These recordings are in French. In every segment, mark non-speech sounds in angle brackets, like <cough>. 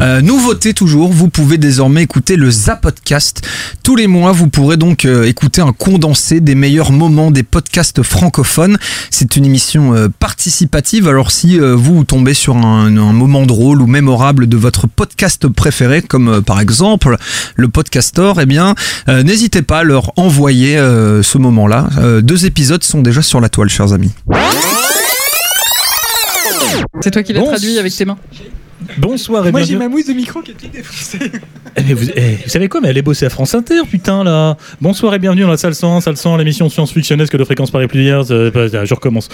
Euh, nouveauté toujours, vous pouvez désormais écouter le Zapodcast. Tous les mois, vous pourrez donc euh, écouter un condensé des meilleurs moments des podcasts francophones. C'est une émission euh, participative, alors si vous tombez sur un, un moment drôle ou mémorable de votre podcast préféré, comme par exemple le Podcastor, eh bien, n'hésitez pas à leur envoyer ce moment-là. Deux épisodes sont déjà sur la toile, chers amis. C'est toi qui l'as Bon, traduit avec tes mains. Bonsoir et Moi j'ai ma mousse de micro qui est toute défoncée. Eh, mais vous, eh, vous savez quoi Mais elle est bossée à France Inter, putain là. Bonsoir et bienvenue dans la salle 101, salle 100, l'émission science-fictionnesque de fréquence Paris Plusieurs. Euh, bah, je recommence.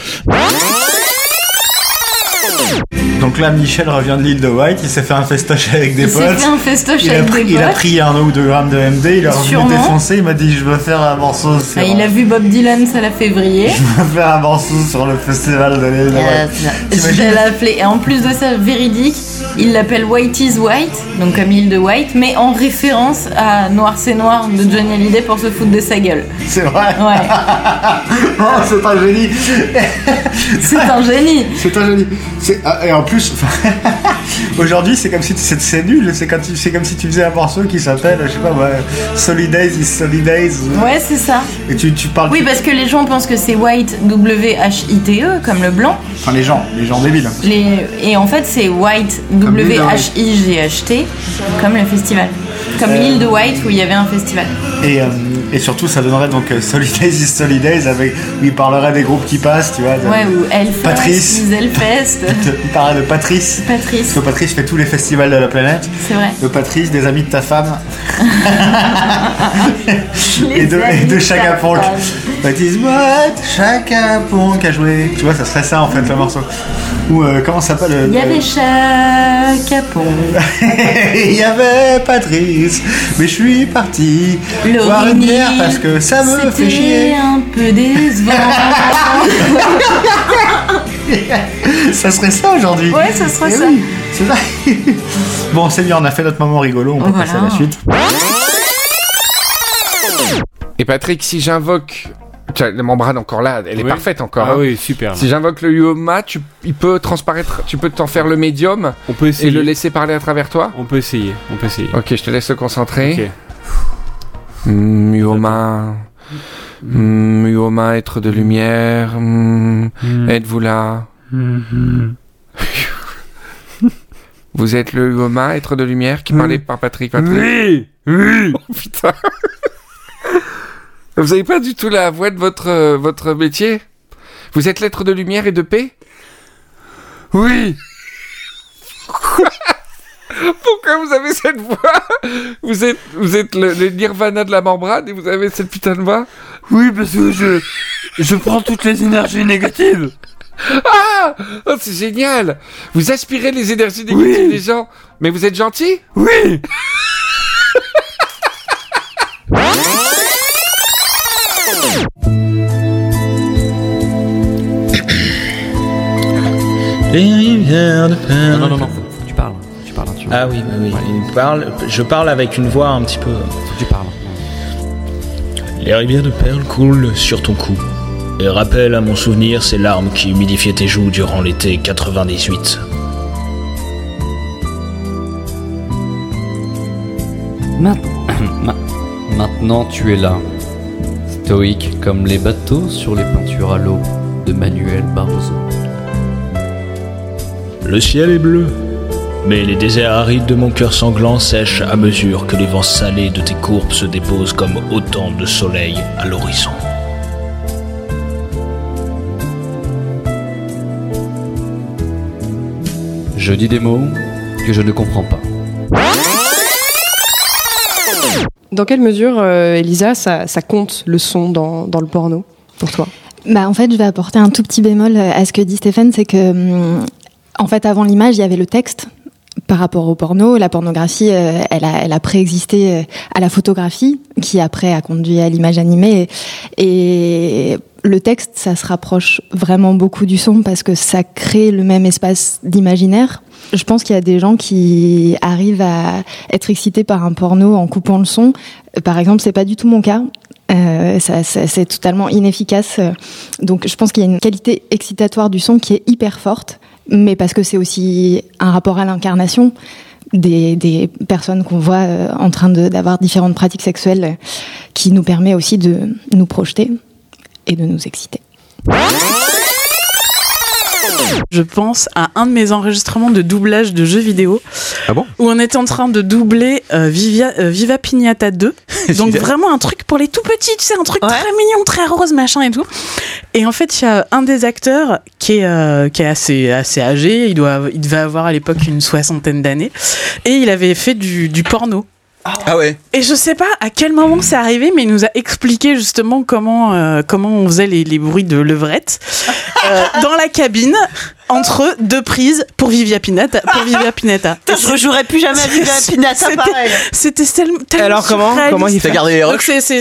Donc là, Michel revient de l'île de White, il s'est fait un festoche avec des Il s'est potes. fait un festoche Il a, avec pris, des il a pris un ou deux grammes de MD, il est revenu défoncé, il m'a dit je veux faire un morceau sur, Ah, il a vu Bob Dylan, ça l'a fait vriller. <laughs> je veux faire un morceau sur le festival de l'île de Euh, White. Je vais l'appeler. Et en plus de ça, véridique, il l'appelle White is White, donc comme l'île de White, mais en référence à Noir c'est Noir de Johnny Hallyday pour se foutre de sa gueule. C'est vrai Ouais, <laughs> Oh, c'est un génie c'est un génie. C'est un génie ah, Et en plus, <laughs> aujourd'hui c'est comme si c'est c'est nul, c'est comme, si- c'est comme si tu faisais un morceau qui s'appelle, je sais pas moi, Solidays is Solidays. Ouais, c'est ça. Et tu, tu parles. Oui, parce que les gens pensent que c'est White, W-H-I-T-E, E, comme le blanc. Enfin, les gens, les gens débiles. Les... Et en fait, c'est White, Comme l'île de White. W-H-I-G-H-T, comme le festival. Comme l'île de White où il y avait un festival. Et, euh, et surtout, ça donnerait donc euh, Solidays is Solidays avec où il parlerait des groupes qui passent, tu vois. de- Ouais, ou Hellfest, Patrice. Hellfest. <laughs> de- il parlerait de Patrice. Parce Patrice, que Patrice fait tous les festivals de la planète. c'est vrai. De Patrice, des amis de ta femme. <laughs> Et de, et de Chaka Ponk. Patrice, what Chaka Ponk a joué. Tu vois, ça serait ça en fait le morceau. Ou euh, comment ça s'appelle Il y euh, avait Chaka Ponk, <laughs> Il y avait Patrice, mais je suis parti voir une bière parce que ça me fait chier. C'était un peu décevant. <laughs> Ça serait ça aujourd'hui. ouais, ça serait Eh ça. oui, c'est ça. <laughs> bon, c'est bien, on a fait notre moment rigolo, on peut Voilà. passer à la suite. Et Patrick, si j'invoque. La membrane encore là, elle est parfaite encore. Ah hein. oui, super. Si j'invoque le Yoma, tu, il peut transparaître, tu peux t'en faire le médium On peut et essayer. le laisser parler à travers toi. On peut essayer. On peut essayer. Ok, je te laisse te concentrer. Ok. Mm, Yoma, Mm, Yoma, être de lumière. Mm, Êtes-vous là? <laughs> Vous êtes le Yoma, être de lumière, qui parlait par Patrick. Patrick. Oui, oui. <laughs> Oh putain. Vous avez pas du tout la voix de votre, euh, votre métier? Vous êtes l'être de lumière et de paix? Oui. <laughs> Pourquoi vous avez cette voix? Vous êtes, vous êtes le, le nirvana de la membrane et vous avez cette putain de voix? Oui, parce que je, je prends toutes les énergies négatives. Ah oh, C'est génial Vous aspirez les énergies négatives Oui. des gens, mais vous êtes gentil? Oui. <laughs> Les rivières de perles. Non, non, non, que tu parles. Tu parles, tu Ah oui, oui, oui. Il parle, je parle avec une voix un petit peu. Que tu parles. Les rivières de perles coulent sur ton cou et rappellent à mon souvenir ces larmes qui humidifiaient tes joues durant l'été 98. Ma- <coughs> ma- Maintenant, tu es là. Stoïque comme les bateaux sur les peintures à l'eau de Manuel Barroso. Le ciel est bleu, mais les déserts arides de mon cœur sanglant sèchent à mesure que les vents salés de tes courbes se déposent comme autant de soleil à l'horizon. Je dis des mots que je ne comprends pas. Dans quelle mesure, euh, Elisa, ça, compte le son dans, dans le porno pour toi? Bah, en fait, je vais apporter un tout petit bémol à ce que dit Stéphane, c'est que, hum, en fait, avant l'image, il y avait le texte par rapport au porno. La pornographie, euh, elle a, elle a préexisté euh, à la photographie, qui après a conduit à l'image animée. Et le texte, ça se rapproche vraiment beaucoup du son parce que ça crée le même espace d'imaginaire. Je pense qu'il y a des gens qui arrivent à être excités par un porno en coupant le son. Euh, Par exemple, c'est pas du tout mon cas. Euh, ça, ça- c'est totalement inefficace. Donc je pense qu'il y a une qualité excitatoire du son qui est hyper forte, mais parce que c'est aussi un rapport à l'incarnation des, des personnes qu'on voit euh, en train d'avoir différentes pratiques sexuelles euh, qui nous permet aussi de nous projeter et de nous exciter. Je pense à un de mes enregistrements de doublage de jeux vidéo. Ah bon? Où on était en train de doubler euh, Vivia- euh, Viva Pignata 2. <laughs> Donc vraiment un truc pour les tout petits, tu sais, un truc très mignon, très rose, machin et tout. Et en fait, il y a un des acteurs qui est, euh, qui est assez, assez âgé. Il, doit, il devait avoir à l'époque une soixantaine d'années. Et il avait fait du, du porno. Ah ouais. Et je sais pas à quel moment c'est arrivé, mais il nous a expliqué justement comment, euh, comment on faisait les, les bruits de levrette euh, <laughs> dans la cabine entre deux prises pour Vivia Pinata. Pour Vivia Pinata. Je rejouerai plus jamais à Vivia Pinata C'était- pareil. C'était tellement, tellement Alors, comment- comment il fait gardé les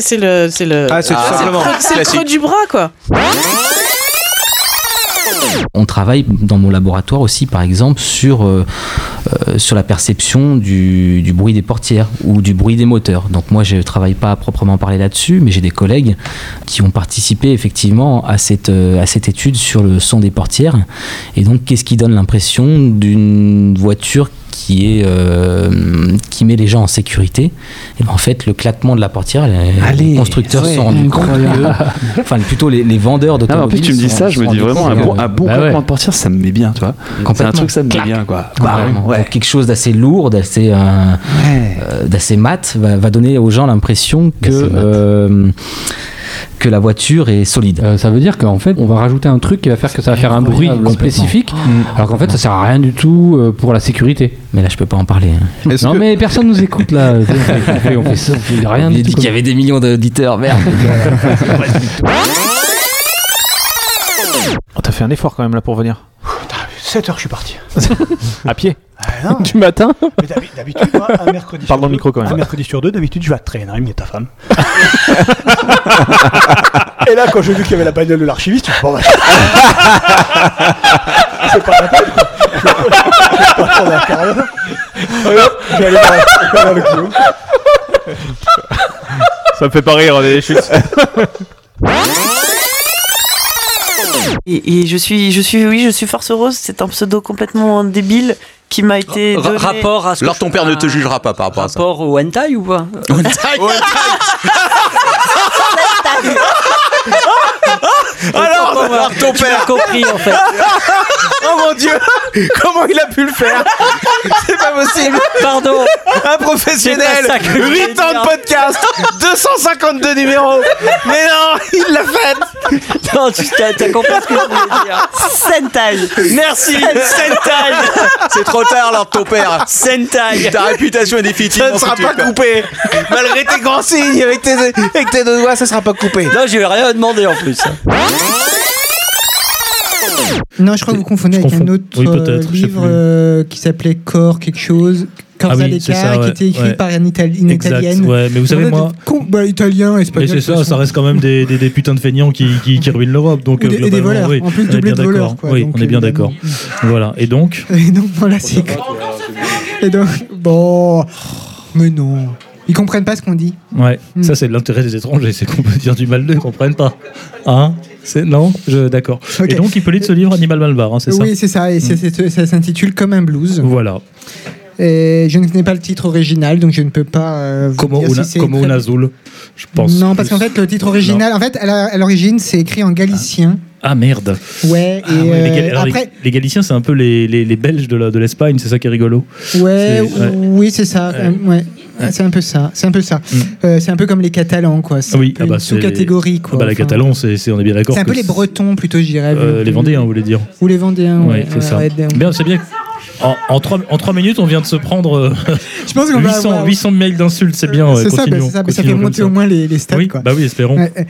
c'est le c'est le Ah, c'est tout c'est le simplement creux- c'est le classique. creux du bras quoi. On travaille dans mon laboratoire aussi, par exemple, sur, euh, euh, la perception du, du bruit des portières ou du bruit des moteurs. Donc moi, je ne travaille pas à proprement parler là-dessus, mais j'ai des collègues qui ont participé effectivement à cette, euh, à cette étude sur le son des portières. Et donc, qu'est-ce qui donne l'impression d'une voiture qui, est, euh, qui met les gens en sécurité et ben en fait le claquement de la portière les Allez, constructeurs ouais, sont rendus compte incroyable. que enfin plutôt les, les vendeurs Ah, en d'automobiles plus, tu me dis sont- ça, je me dis vraiment un bon, un Bah ouais. claquement de portière, ça me met bien, tu vois. C'est un Complètement. truc, ça me met bien, quoi. Bah, ouais. quelque chose d'assez lourd, d'assez euh, euh, d'assez mat, va, va donner aux gens l'impression que euh, que la voiture est solide. Euh, ça veut dire qu'en fait, on va rajouter un truc qui va faire que ça va faire un bruit spécifique, complètement. alors qu'en fait, ça sert à rien du tout euh, pour la sécurité. Mais là, je peux pas en parler. hein. Non, mais personne nous écoute là. <laughs> on, fait, ça, on fait rien Il du a tout. dit qu'il y avait des millions d'auditeurs, merde. <laughs> On t'a fait un effort quand même là pour venir. 7 heures, je suis parti. <laughs> À pied Ah, non. <laughs> Du matin Mais d'habi- D'habitude, moi, un mercredi Parle sur dans le deux- micro quand même. Un mercredi sur deux, d'habitude, je vais à il y a ta femme. <laughs> Et là, quand j'ai vu qu'il y avait la bagnole de l'archiviste, je me suis dit, bon, bah, c'est pas la peine, quoi. Je vais pas. Et hop, Je vais aller voir le Clio. Ça me fait pas rire, les chutes. Et, et je suis, je suis, oui, je suis Force Rose. C'est un pseudo complètement débile qui m'a été donné. rapport à ce Alors ton père ne te jugera pas par rapport à ça. Rapport au hentai ou pas? Alors, <laughs> <laughs> alors ton père. compris en fait. <laughs> Dieu. <laughs> Comment il a pu le faire? <laughs> C'est pas possible. Pardon. Un professionnel. C'est pas ça que je voulais 8 ans de podcast 252 numéros. Mais non Il l'a fait. Non, tu t'as compris ce que je voulais dire. Sentai. Merci. Sentai. C'est trop tard alors ton père Sentai. Ta réputation est définitivement Ça ne sera pas coupé. Malgré tes grands signes avec tes, avec tes deux doigts ça sera pas coupé. Non, j'ai rien demandé en plus. Non, je crois que vous confondez avec un autre Oui, euh, livre euh, qui s'appelait Corps quelque chose. Corps Ah oui, à c'est l'écart, ça, qui était écrit ouais. par une, Itali- une Exact, italienne. ouais, mais vous savez, moi- con- bah, italien, Mais espagnol. c'est de ça, ça reste quand même des, des, des putains de feignants qui, qui, qui ruinent l'Europe. Donc, Ou des- euh, et des globalement, voleurs. oui, En plus, on est doublé bien de voleurs, d'accord. quoi, Oui, donc, on est bien d'accord. Voilà. Et donc <laughs> Et donc, voilà, c'est. Et donc, bon. Mais non. Ils comprennent pas ce qu'on dit. Ouais, Hmm. ça c'est l'intérêt des étrangers, c'est qu'on peut dire du mal d'eux, ils comprennent pas. Hein? C'est non, je d'accord. Et donc il peut lire ce livre Animal Malvar, hein, c'est ça Oui, c'est ça. Et c'est- ça s'intitule Comme un blues. Voilà. Et je ne connais pas le titre original, donc je ne peux pas. euh, vous Como dire una, si como très- azul, je pense. Non, parce qu'en fait, le titre original, en fait, à l'origine, c'est écrit en galicien. Ah merde. Ouais, Ah et ouais, les, euh, Gal- les- après, les Galiciens, c'est un peu les, les, les Belges de la- de l'Espagne, c'est ça qui est rigolo. ouais, oui, c'est ça. euh, ouais. C'est un peu ça. C'est un peu ça. Euh, c'est un peu comme les Catalans, quoi. C'est Ah oui, un peu ah bah, une sous-catégorie, quoi. Ah bah, la Enfin, Catalan, c'est, on est bien d'accord. C'est un peu les Bretons, plutôt, je dirais. Euh, les Vendéens, vous voulez dire Ou les Vendéens, Oui, c'est ça. Bien, c'est bien. En, en, trois, en trois minutes, on vient de se prendre euh, <laughs> Je pense qu'on va 800, avoir- 800 mails d'insultes, c'est bien. ouais, c'est ça, bah, c'est ça, bah, ça fait monter au moins les, les stats, Oui, quoi. bah oui, espérons. Ouais, ouais.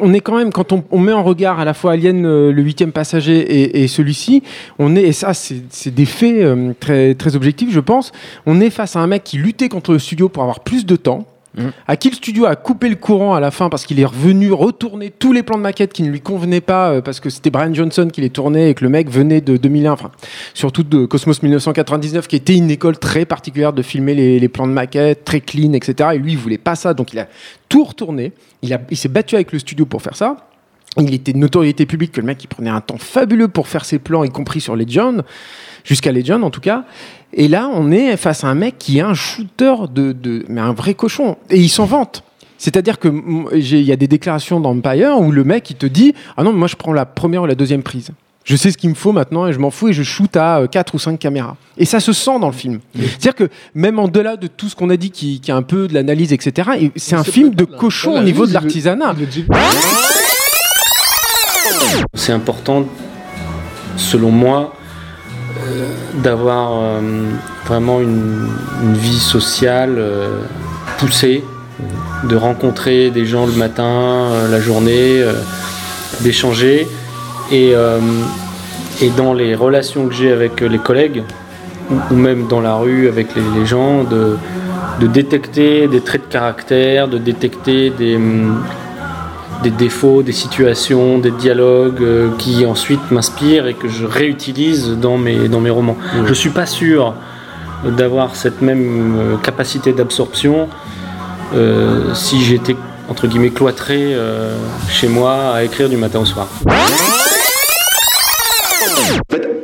On est quand même, quand on, met en regard à la fois Alien, euh, le huitième passager et, celui-ci, on est, et ça c'est c'est des faits euh, très, très objectifs je pense, on est face à un mec qui luttait contre le studio pour avoir plus de temps, À qui le studio a coupé le courant à la fin parce qu'il est revenu retourner tous les plans de maquette qui ne lui convenaient pas euh, parce que c'était Brian Johnson qui les tournait et que le mec venait de 2001, enfin surtout de Cosmos 1999 qui était une école très particulière de filmer les, plans de maquette, très clean, etc. Et lui, il voulait pas ça, donc il a tout retourné. Il s'est battu avec le studio pour faire ça. Il était de notoriété publique que le mec il prenait un temps fabuleux pour faire ses plans, y compris sur Legend, jusqu'à Legend en tout cas. Et là, on est face à un mec qui est un shooter de, de mais un vrai cochon. Et il s'en vante. C'est-à-dire que il y a des déclarations dans Empire où le mec il te dit ah non mais moi je prends la première ou la deuxième prise. Je sais ce qu'il me faut maintenant et je m'en fous et je shoot à 4 ou 5 caméras. Et ça se sent dans le film. C'est-à-dire que même en delà de tout ce qu'on a dit qui, qui est un peu de l'analyse, etc., et c'est un film de cochon au niveau de l'artisanat. C'est important, selon moi, euh, d'avoir euh, vraiment une, vie sociale euh, poussée, de rencontrer des gens le matin, la journée, d'échanger. Et, et dans les relations que j'ai avec les collègues, ou, même dans la rue avec les, les gens, de, de détecter des traits de caractère, de détecter des, hum, des défauts, des situations, des dialogues euh, qui ensuite m'inspirent et que je réutilise dans mes, dans mes romans. Je suis pas sûr d'avoir cette même euh, capacité d'absorption euh, si j'étais entre guillemets cloîtré euh, chez moi à écrire du matin au soir.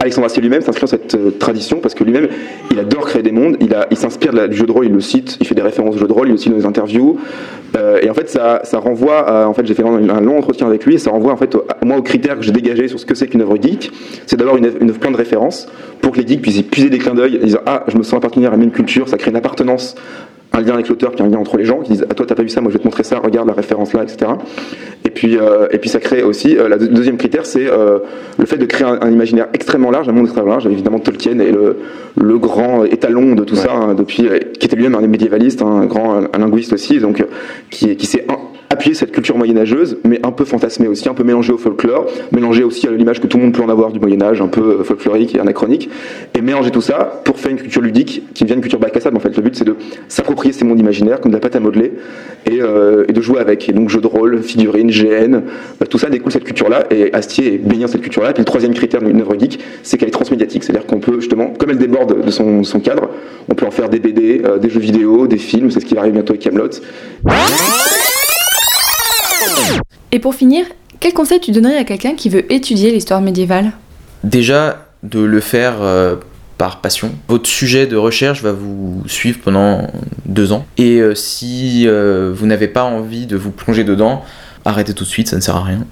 Alexandre Astier lui-même s'inscrit dans cette euh, tradition parce que lui-même, il adore créer des mondes. Il, s'inspire du jeu de rôle, il le cite, il fait des références au jeu de rôle, il le cite dans des interviews. Euh, et en fait, ça, renvoie. En fait, j'ai fait un, long entretien avec lui et ça renvoie en fait moi aux critères que j'ai dégagés sur ce que c'est qu'une œuvre geek. C'est d'avoir une, une plein de références pour que les geeks puissent y puiser des clins d'œil en disant ah, je me sens appartenir à la même culture. Ça crée une appartenance un lien avec l'auteur, puis un lien entre les gens qui disent ah toi t'as pas vu ça, moi je vais te montrer ça, regarde la référence là, etc. Et puis euh, et puis ça crée aussi euh, la deux- deuxième critère c'est euh, le fait de créer un, un imaginaire extrêmement large, un monde extrêmement large. Évidemment Tolkien est le, le grand étalon de tout ça hein, depuis euh, qui était lui-même un médiévaliste, un grand un linguiste aussi, donc euh, qui qui s'est cette culture moyenâgeuse, mais un peu fantasmée aussi, un peu mélangée au folklore, mélangée aussi à l'image que tout le monde peut en avoir du Moyen Âge, un peu euh, folklorique et anachronique, et mélanger tout ça pour faire une culture ludique qui devient une culture bac à sable. En fait, le but c'est de s'approprier ces mondes imaginaires comme de la pâte à modeler et, euh, de jouer avec. Et donc jeux de rôle, figurines, GN, euh, tout ça découle de cette culture-là. Et Astier est baigné dans cette culture-là. Et puis le troisième critère d'une œuvre geek, c'est qu'elle est transmédiatique, c'est-à-dire qu'on peut justement, comme elle déborde de son, cadre, on peut en faire des BD, euh, des jeux vidéo, des films. C'est ce qui va arriver bientôt avec Camelot. Et pour finir, quel conseil tu donnerais à quelqu'un qui veut étudier l'histoire médiévale? Déjà, de le faire euh, par passion. Votre sujet de recherche va vous suivre pendant deux ans. Et euh, si euh, vous n'avez pas envie de vous plonger dedans, arrêtez tout de suite, ça ne sert à rien.